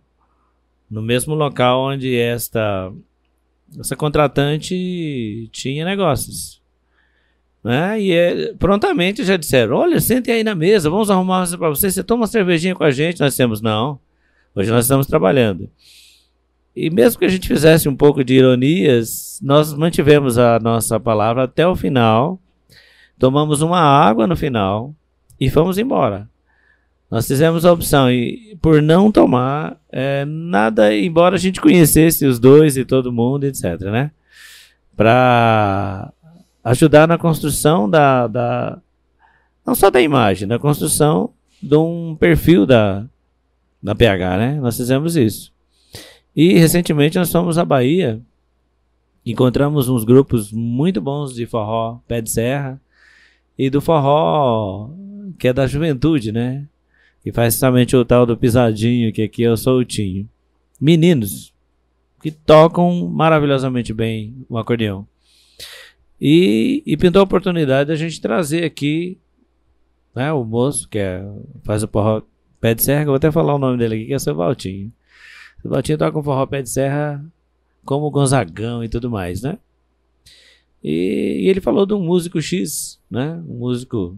Speaker 2: no mesmo local onde esta essa contratante tinha negócios. Né? E é, prontamente já disseram: Olha, sentem aí na mesa, vamos arrumar uma para você. Você toma uma cervejinha com a gente? Nós temos, não. Hoje nós estamos trabalhando. E mesmo que a gente fizesse um pouco de ironias, nós mantivemos a nossa palavra até o final. Tomamos uma água no final e fomos embora. Nós fizemos a opção e por não tomar é, nada, embora a gente conhecesse os dois e todo mundo, etc, né? Para ajudar na construção da, da não só da imagem, da construção de um perfil da da PH, né? Nós fizemos isso. E recentemente nós fomos à Bahia, encontramos uns grupos muito bons de forró pé de serra e do forró que é da juventude, né? Que faz justamente o tal do pisadinho, que aqui é o soltinho. Meninos que tocam maravilhosamente bem o acordeão. E, e pintou a oportunidade da gente trazer aqui né, o moço que é, faz o forró pé de serra, vou até falar o nome dele aqui, que é o seu Valtinho. O Valtinho toca um forró pé de serra como o Gonzagão e tudo mais, né? E, e ele falou de um músico X, né? Um músico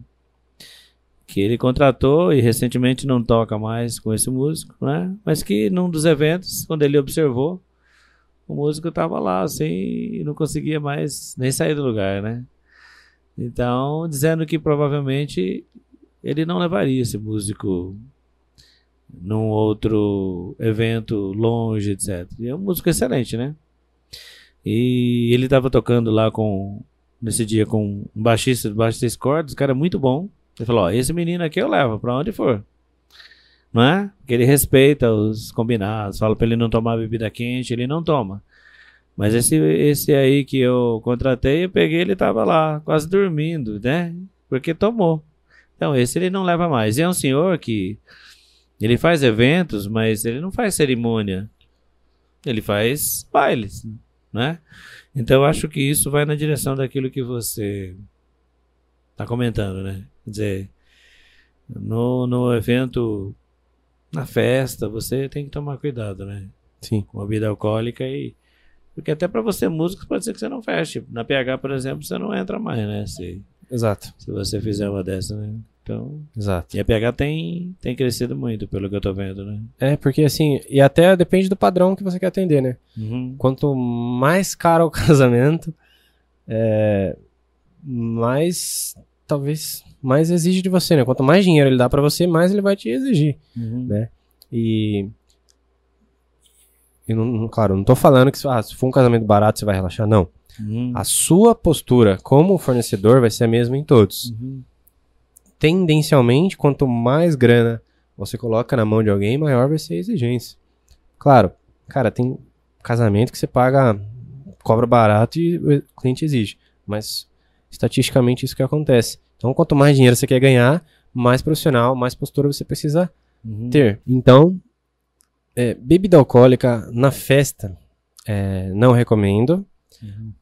Speaker 2: que ele contratou e recentemente não toca mais com esse músico, né? Mas que num dos eventos, quando ele observou, o músico estava lá assim e não conseguia mais nem sair do lugar, né? Então, dizendo que provavelmente ele não levaria esse músico num outro evento longe, etc. E é um músico excelente, né? E ele estava tocando lá com nesse dia com um baixista de baixo seis cordas, cara muito bom. Ele falou: ó, esse menino aqui eu levo para onde for. Não é? Porque ele respeita os combinados, fala para ele não tomar bebida quente, ele não toma. Mas esse, esse aí que eu contratei, eu peguei, ele tava lá, quase dormindo, né? Porque tomou. Então, esse ele não leva mais. E é um senhor que ele faz eventos, mas ele não faz cerimônia. Ele faz bailes, né? Então, eu acho que isso vai na direção daquilo que você está comentando, né? Quer dizer, no, no evento, na festa, você tem que tomar cuidado, né?
Speaker 1: Sim.
Speaker 2: Com a bebida alcoólica e. Porque até para você, músico, pode ser que você não feche. Na PH, por exemplo, você não entra mais, né? Se,
Speaker 1: Exato.
Speaker 2: se você fizer uma dessa, né? Então.
Speaker 1: Exato.
Speaker 2: E a PH tem, tem crescido muito, pelo que eu tô vendo, né?
Speaker 1: É, porque assim, e até depende do padrão que você quer atender, né?
Speaker 2: Uhum.
Speaker 1: Quanto mais caro o casamento, é, mais, talvez, mais exige de você, né? Quanto mais dinheiro ele dá pra você, mais ele vai te exigir.
Speaker 2: Uhum.
Speaker 1: Né? E, e não, claro, não tô falando que se, ah, se for um casamento barato você vai relaxar, não.
Speaker 2: Uhum.
Speaker 1: A sua postura como fornecedor vai ser a mesma em todos.
Speaker 2: Uhum.
Speaker 1: Tendencialmente, quanto mais grana você coloca na mão de alguém, maior vai ser a exigência. Claro, cara, tem casamento que você paga, cobra barato e o cliente exige. Mas estatisticamente isso que acontece. Então, quanto mais dinheiro você quer ganhar, mais profissional, mais postura você precisa
Speaker 2: Uhum.
Speaker 1: ter. Então, é, bebida alcoólica na festa, é, não recomendo.
Speaker 2: Uhum.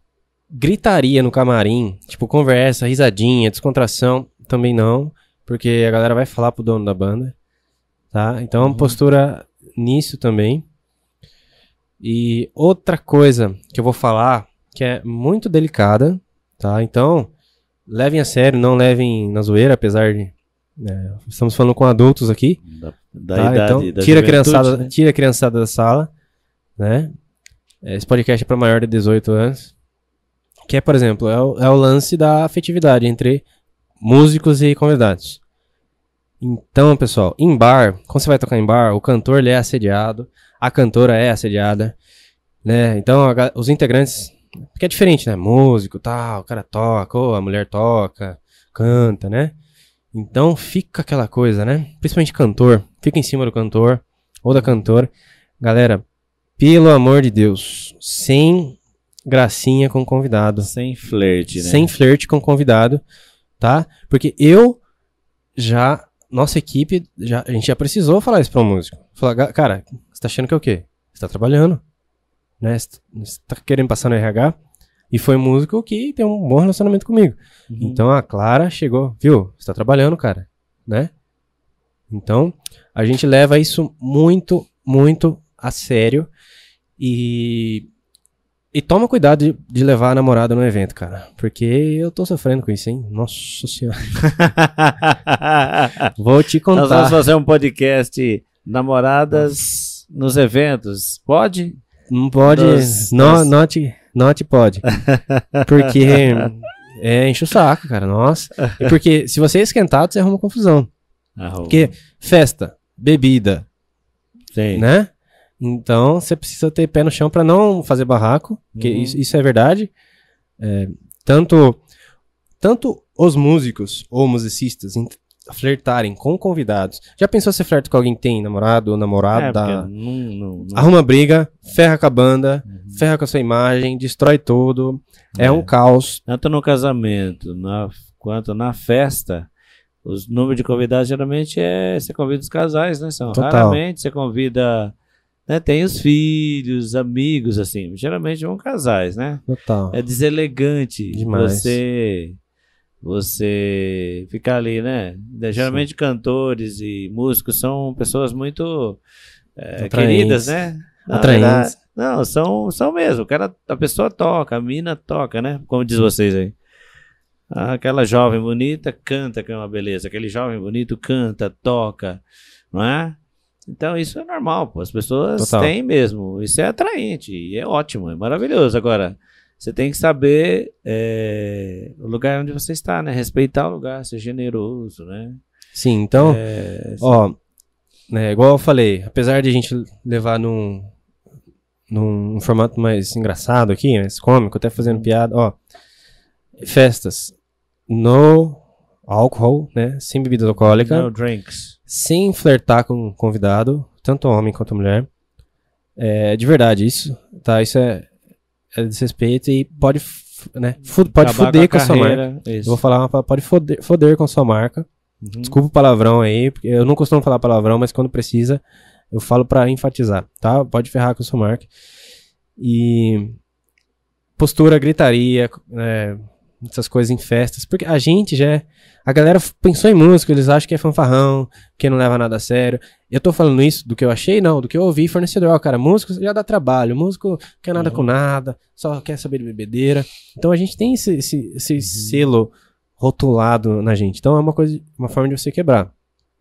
Speaker 1: Gritaria no camarim, tipo conversa, risadinha, descontração, também não, porque a galera vai falar pro dono da banda, tá? Então,
Speaker 2: Uhum.
Speaker 1: uma postura nisso também. E outra coisa que eu vou falar, que é muito delicada, tá? Então, levem a sério, não levem na zoeira, apesar de né, estamos falando com adultos aqui,
Speaker 2: Da, da
Speaker 1: Tá,
Speaker 2: idade
Speaker 1: então,
Speaker 2: da
Speaker 1: tira, a criançada,
Speaker 2: né?
Speaker 1: tira a criançada da sala, né? Esse podcast é para maior de 18 anos. Que é, por exemplo, é o, é o lance da afetividade entre músicos e convidados. Então, pessoal, em bar, quando você vai tocar em bar, o cantor ele é assediado, a cantora é assediada, né? Então, a os integrantes, porque é diferente, né? Músico, tal, o cara toca, ou a mulher toca, canta, né? Então fica aquela coisa, né? Principalmente cantor, fica em cima do cantor ou da cantora. Galera, pelo amor de Deus, sem gracinha com convidado.
Speaker 2: Sem flerte, né?
Speaker 1: Sem flerte com convidado, tá? Porque eu já, nossa equipe, já, a gente já precisou falar isso pra um músico. Falar, "Ga- cara, você tá achando que é o quê? Você tá trabalhando, né? Você tá- você tá querendo passar no RH? E foi um músico que tem um bom relacionamento comigo.
Speaker 2: Uhum.
Speaker 1: Então a Clara chegou, viu? Você tá trabalhando, cara, né? Então a gente leva isso muito, muito a sério e e toma cuidado de, de levar a namorada no evento, cara, porque eu tô sofrendo com isso, hein? Nossa senhora. Vou te
Speaker 2: Nós vamos
Speaker 1: contar.
Speaker 2: fazer um podcast Namoradas nos eventos. Pode?
Speaker 1: Não pode,
Speaker 2: Nos-
Speaker 1: no,
Speaker 2: nos-
Speaker 1: note, note pode. Porque é enche o saco, cara. Nossa. E porque se você é esquentado, você arruma confusão.
Speaker 2: Arruma.
Speaker 1: Porque festa, bebida,
Speaker 2: Sim.
Speaker 1: né? Então você precisa ter pé no chão pra não fazer barraco, que
Speaker 2: Uhum.
Speaker 1: isso, isso é verdade. É, tanto, tanto os músicos ou musicistas flertarem com convidados. Já pensou se flerta com alguém que tem namorado ou
Speaker 2: É,
Speaker 1: namorada?
Speaker 2: porque não, não, não-
Speaker 1: Arruma briga, ferra com a banda,
Speaker 2: Uhum.
Speaker 1: ferra com a sua imagem, destrói tudo. É,
Speaker 2: É.
Speaker 1: um caos.
Speaker 2: Tanto no casamento na, quanto na festa, os números de convidados geralmente é. Você convida os casais, né? São
Speaker 1: Total.
Speaker 2: raramente você convida. Né, tem os filhos, amigos, assim. Geralmente vão casais, né?
Speaker 1: Total.
Speaker 2: É deselegante
Speaker 1: Demais.
Speaker 2: você você ficar ali, né? Geralmente cantores e músicos são pessoas muito é, queridas, né? Na
Speaker 1: Atraentes.
Speaker 2: verdade, Não, são, são mesmo. O cara, a pessoa toca, a mina toca, né? Como diz vocês aí. Aquela jovem bonita canta, que é uma beleza. Aquele jovem bonito canta, toca, não é? Então isso é normal, pô. As pessoas
Speaker 1: Total.
Speaker 2: têm mesmo. Isso é atraente e é ótimo, é maravilhoso. Agora, você tem que saber é, o lugar onde você está, né? Respeitar o lugar, ser generoso, né?
Speaker 1: Sim, então,
Speaker 2: É,
Speaker 1: ó, né, igual eu falei, apesar de a gente levar num, num formato mais engraçado aqui, mais cômico, até fazendo piada, ó, festas no álcool, né, sem bebida alcoólica,
Speaker 2: no drinks.
Speaker 1: sem flertar com o convidado, tanto homem quanto mulher. É, de verdade, isso, tá? Isso é, é desrespeito e pode, né, pode
Speaker 2: Acabar
Speaker 1: foder com
Speaker 2: a
Speaker 1: a sua marca.
Speaker 2: carreira,
Speaker 1: Eu
Speaker 2: Isso.
Speaker 1: vou falar uma pode foder, foder com a sua marca.
Speaker 2: Uhum.
Speaker 1: Desculpa o palavrão aí, porque eu não costumo falar palavrão, mas quando precisa, eu falo pra enfatizar, tá? Pode ferrar com a sua marca. E postura, gritaria, né, essas coisas em festas, porque a gente já é, a galera pensou em música, eles acham que é fanfarrão, que não leva nada a sério. Eu tô falando isso do que eu achei, não, do que eu ouvi fornecedor, ó, cara, músico já dá trabalho, músico quer nada
Speaker 2: Uhum.
Speaker 1: com nada, só quer saber de bebedeira. Então a gente tem esse, esse, esse selo rotulado na gente. Então é uma coisa, uma forma de você quebrar.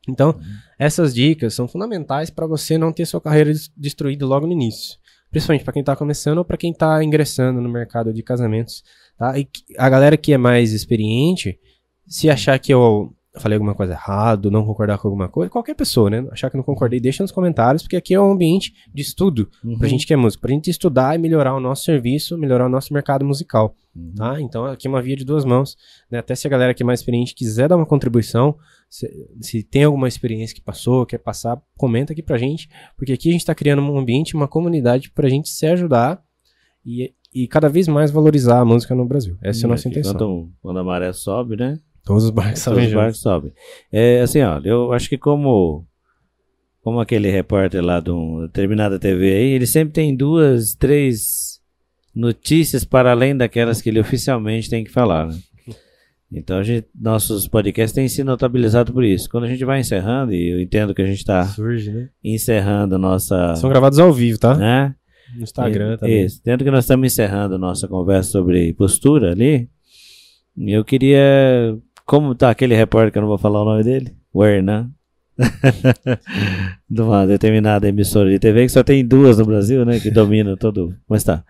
Speaker 1: Então, essas dicas são fundamentais para você não ter sua carreira des- destruída logo no início. Principalmente para quem tá começando ou para quem tá ingressando no mercado de casamentos, tá? E a galera que é mais experiente, se achar que eu falei alguma coisa errado, não concordar com alguma coisa, qualquer pessoa, né? Achar que não concordei, deixa nos comentários, porque aqui é um ambiente de estudo
Speaker 2: Uhum.
Speaker 1: pra gente que é músico, pra gente estudar e melhorar o nosso serviço, melhorar o nosso mercado musical,
Speaker 2: Uhum.
Speaker 1: tá? Então aqui é uma via de duas mãos, né? Até se a galera que é mais experiente quiser dar uma contribuição, se, se tem alguma experiência que passou, quer passar, comenta aqui pra gente, porque aqui a gente tá criando um ambiente, uma comunidade pra gente se ajudar e, e cada vez mais valorizar a música no Brasil. Essa é a nossa
Speaker 2: Aqui,
Speaker 1: intenção.
Speaker 2: Quando, quando a maré sobe, né?
Speaker 1: Todos os barcos
Speaker 2: Todos
Speaker 1: sabem
Speaker 2: os barcos sobem. É assim, ó, eu acho que como como aquele repórter lá de uma determinada TV aí, ele sempre tem duas, três notícias para além daquelas que ele oficialmente tem que falar, né? Então a gente, nossos podcasts têm sido notabilizados por isso. Quando a gente vai encerrando, e eu entendo que a gente está
Speaker 1: né?
Speaker 2: encerrando nossa.
Speaker 1: São gravados ao vivo, tá?
Speaker 2: Né?
Speaker 1: No Instagram
Speaker 2: Isso,
Speaker 1: também.
Speaker 2: Isso. Dentro que nós estamos encerrando nossa conversa sobre postura ali, eu queria. Como tá aquele repórter que eu não vou falar o nome dele? O Hernan. de uma determinada emissora de TV, que só tem duas no Brasil, né? Que domina todo. Mas tá.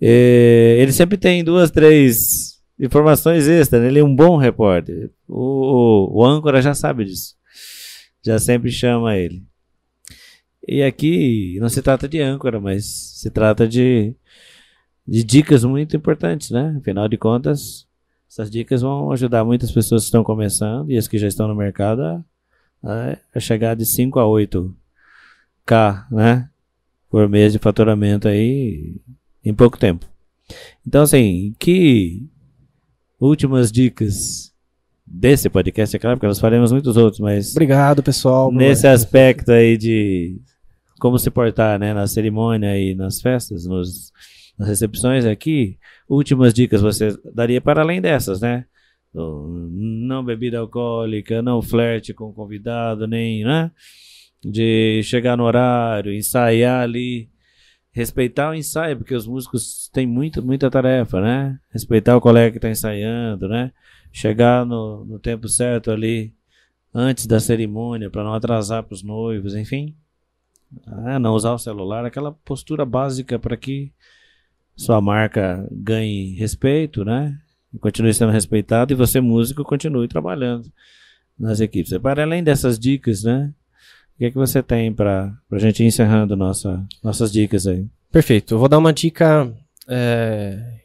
Speaker 2: É, ele sempre tem duas, três informações extras. né? Ele é um bom repórter. O, o, o âncora já sabe disso. Já sempre chama ele. E aqui não se trata de âncora, mas se trata de, de dicas muito importantes, né? Afinal de contas, Essas dicas vão ajudar muitas pessoas que estão começando e as que já estão no mercado a, a- a chegar de 5 a 8 K, né? Por mês de faturamento aí em pouco tempo. Então, assim, que últimas dicas desse podcast, é claro, porque nós faremos muitos outros, mas
Speaker 1: Obrigado, pessoal.
Speaker 2: nesse aspecto aí de como se portar, né, na cerimônia e nas festas, nos, nas recepções aqui, últimas dicas você daria para além dessas, né? Não bebida alcoólica, não flerte com o convidado, nem, né? De chegar no horário, ensaiar ali, respeitar o ensaio, porque os músicos têm muita, muita tarefa, né? Respeitar o colega que está ensaiando, né? Chegar no, no tempo certo ali, antes da cerimônia, para não atrasar para os noivos, enfim. Ah, não usar o celular, aquela postura básica para que sua marca ganhe respeito, né? E continue sendo respeitado e você, músico, continue trabalhando nas equipes. Para além dessas dicas, né? O que, é que você tem para a gente ir encerrando nossa, nossas dicas aí?
Speaker 1: Perfeito. Eu vou dar uma dica é,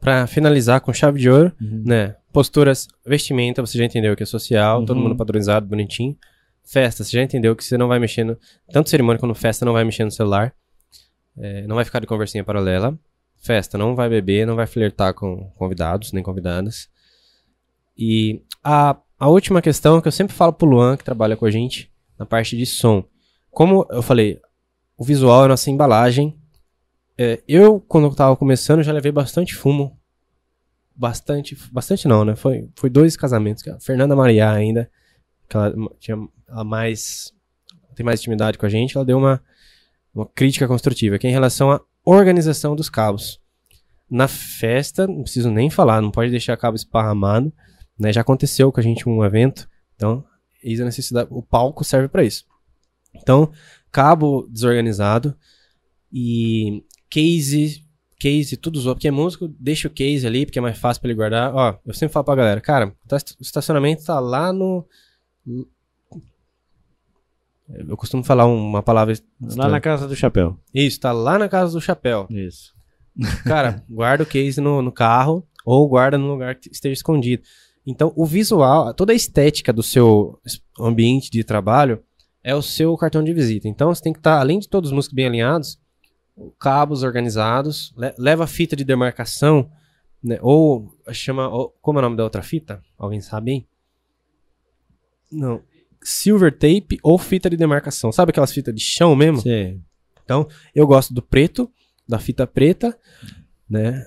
Speaker 1: para finalizar com chave de ouro, né? Posturas, vestimenta, você já entendeu que é social, todo
Speaker 2: Uhum.
Speaker 1: mundo padronizado, bonitinho. Festa, você já entendeu que você não vai mexer no, tanto cerimônia quanto festa, não vai mexer no celular. É, não vai ficar de conversinha paralela. Festa, não vai beber, não vai flertar com convidados, nem convidadas. E a, a última questão que eu sempre falo pro Luan, que trabalha com a gente, na parte de som. Como eu falei, o visual é a nossa embalagem. É, eu, quando eu tava começando, já levei bastante fumo. Bastante, bastante não, né? Foi, foi dois casamentos. A Fernanda Maria ainda, que ela tinha ela mais, tem mais intimidade com a gente, ela deu uma, uma crítica construtiva, que é em relação à organização dos cabos. Na festa, não preciso nem falar, não pode deixar cabo esparramado, né? Já aconteceu com a gente um evento, então, eis a necessidade, o palco serve para isso. Então, cabo desorganizado e case, case tudo zoado, porque é músico, deixa o case ali, porque é mais fácil para ele guardar. Ó, eu sempre falo pra galera, cara, tá- o estacionamento tá lá no eu costumo falar uma palavra
Speaker 2: Lá na casa do chapéu.
Speaker 1: isso, tá lá na casa do chapéu.
Speaker 2: Isso.
Speaker 1: Cara, guarda o case no, no carro ou guarda no lugar que esteja escondido. Então, o visual, toda a estética do seu ambiente de trabalho é o seu cartão de visita. Então, você tem que estar, além de todos os músicos bem alinhados, cabos organizados, le- leva fita de demarcação, né? Ou chama. ou- como é o nome da outra fita? Alguém sabe aí? Não. Silver tape ou fita de demarcação. Sabe aquelas fitas de chão mesmo?
Speaker 2: Sim.
Speaker 1: Eu gosto do preto, da fita preta, né?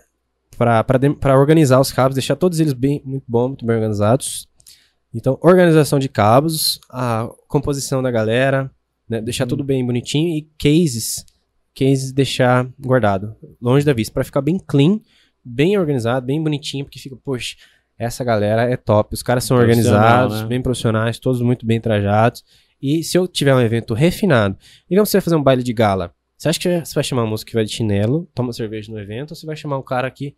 Speaker 1: Pra organizar os cabos, deixar todos eles bem, muito bom, muito bem organizados. Então, organização de cabos, a composição da galera, né? Deixar tudo bem bonitinho e cases, cases deixar guardado, longe da vista, pra ficar bem clean, bem organizado, bem bonitinho, porque fica, poxa, essa galera é top. Os caras são organizados,
Speaker 2: né?
Speaker 1: bem profissionais, todos muito bem trajados. E se eu tiver um evento refinado, digamos que você vai fazer um baile de gala, você acha que você vai chamar um músico que vai de chinelo, toma cerveja no evento, ou você vai chamar um cara que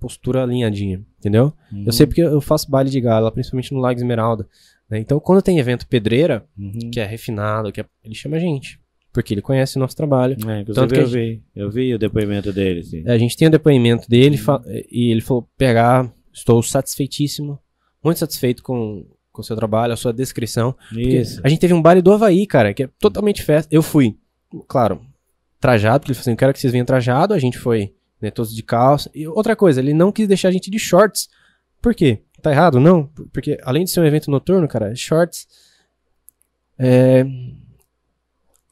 Speaker 1: postura alinhadinha, entendeu? Eu sei porque eu faço baile de gala, principalmente no Lago Esmeralda. né? Então, quando tem evento pedreira,
Speaker 2: Uhum.
Speaker 1: que é refinado, que é- ele chama a gente, porque ele conhece o nosso trabalho.
Speaker 2: É, inclusive
Speaker 1: Tanto que
Speaker 2: eu vi. Eu vi o depoimento dele, sim.
Speaker 1: É, A gente tem o depoimento dele fa- e ele falou: pegar, estou satisfeitíssimo, muito satisfeito com o seu trabalho, a sua descrição.
Speaker 2: Isso.
Speaker 1: A gente teve um baile do Havaí, cara, que é totalmente festa. Eu fui, claro, trajado, porque ele falou assim: eu quero que vocês venham trajado. A gente foi, né, todos de calça. E outra coisa, ele não quis deixar a gente de shorts. Por quê? Tá errado? Não. Porque além de ser um evento noturno, cara, shorts. É,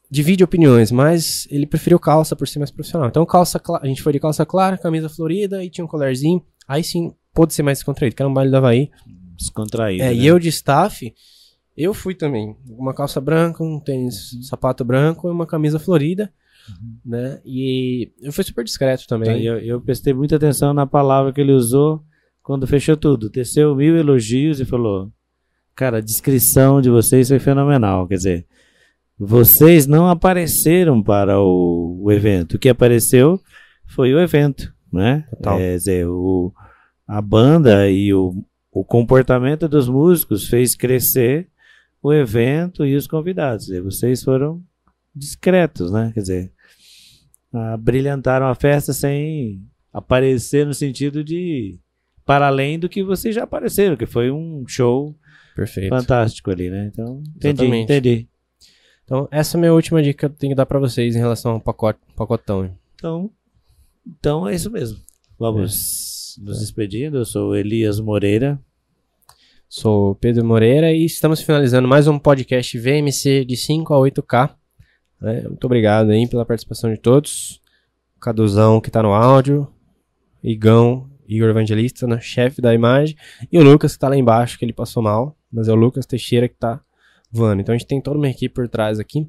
Speaker 1: divide opiniões, mas ele preferiu calça por ser mais profissional. Então, calça cla- a gente foi de calça clara, camisa florida e tinha um colarzinho. Aí sim, pôde ser mais descontraído, que era um baile do Havaí.
Speaker 2: Descontraído.
Speaker 1: É,
Speaker 2: né?
Speaker 1: e eu de staff, eu fui também. Uma calça branca, um tênis, um sapato branco e uma camisa florida, né? E eu fui super discreto também.
Speaker 2: Eu, eu prestei muita atenção na palavra que ele usou quando fechou tudo. Teceu mil elogios e falou: Cara, a descrição de vocês foi fenomenal. Quer dizer, vocês não apareceram para o, o evento. O que apareceu foi o evento, né?
Speaker 1: Total.
Speaker 2: Quer dizer, o, a banda e o, o comportamento dos músicos fez crescer o evento e os convidados. Dizer, vocês foram discretos, né? Quer dizer, ah, brilhantaram a festa sem aparecer no sentido de para além do que vocês já apareceram, que foi um show
Speaker 1: Perfeito.
Speaker 2: fantástico ali, né? Então, entendi,
Speaker 1: Exatamente.
Speaker 2: entendi.
Speaker 1: Então, essa é a minha última dica que eu tenho que dar pra vocês em relação ao pacote, pacotão.
Speaker 2: Então, então é isso mesmo. Vamos nos despedindo. Eu sou Elias Moreira.
Speaker 1: Sou Pedro Moreira e estamos finalizando mais um podcast VMC de 5 a 8K. né? Muito obrigado aí pela participação de todos. Caduzão que tá no áudio, Igão, Igor Evangelista, né, chefe da imagem, e o Lucas que tá lá embaixo, que ele passou mal, mas é o Lucas Teixeira que tá voando. Então a gente tem toda uma equipe por trás aqui.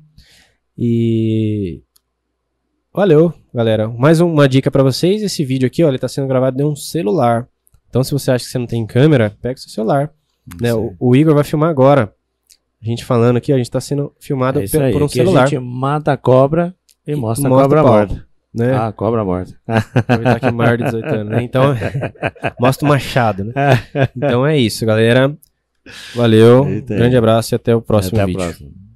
Speaker 1: E valeu, galera. Mais uma dica pra vocês, esse vídeo aqui, ó, ele tá sendo gravado de um celular. Então se você acha que você não tem câmera, pega seu celular. Né? O, o Igor vai filmar agora. A gente falando aqui, a gente tá sendo filmado
Speaker 2: É
Speaker 1: pe-
Speaker 2: aí.
Speaker 1: por um celular.
Speaker 2: a gente mata a cobra e mostra,
Speaker 1: mostra
Speaker 2: a cobra
Speaker 1: o pau.
Speaker 2: morta.
Speaker 1: Né?
Speaker 2: Ah, cobra morta.
Speaker 1: Aproveitar que é maior de 18 anos, né? Então, mostra o machado, né? Então é isso, galera. Valeu,
Speaker 2: Eita.
Speaker 1: grande abraço e até o próximo
Speaker 2: Até
Speaker 1: vídeo.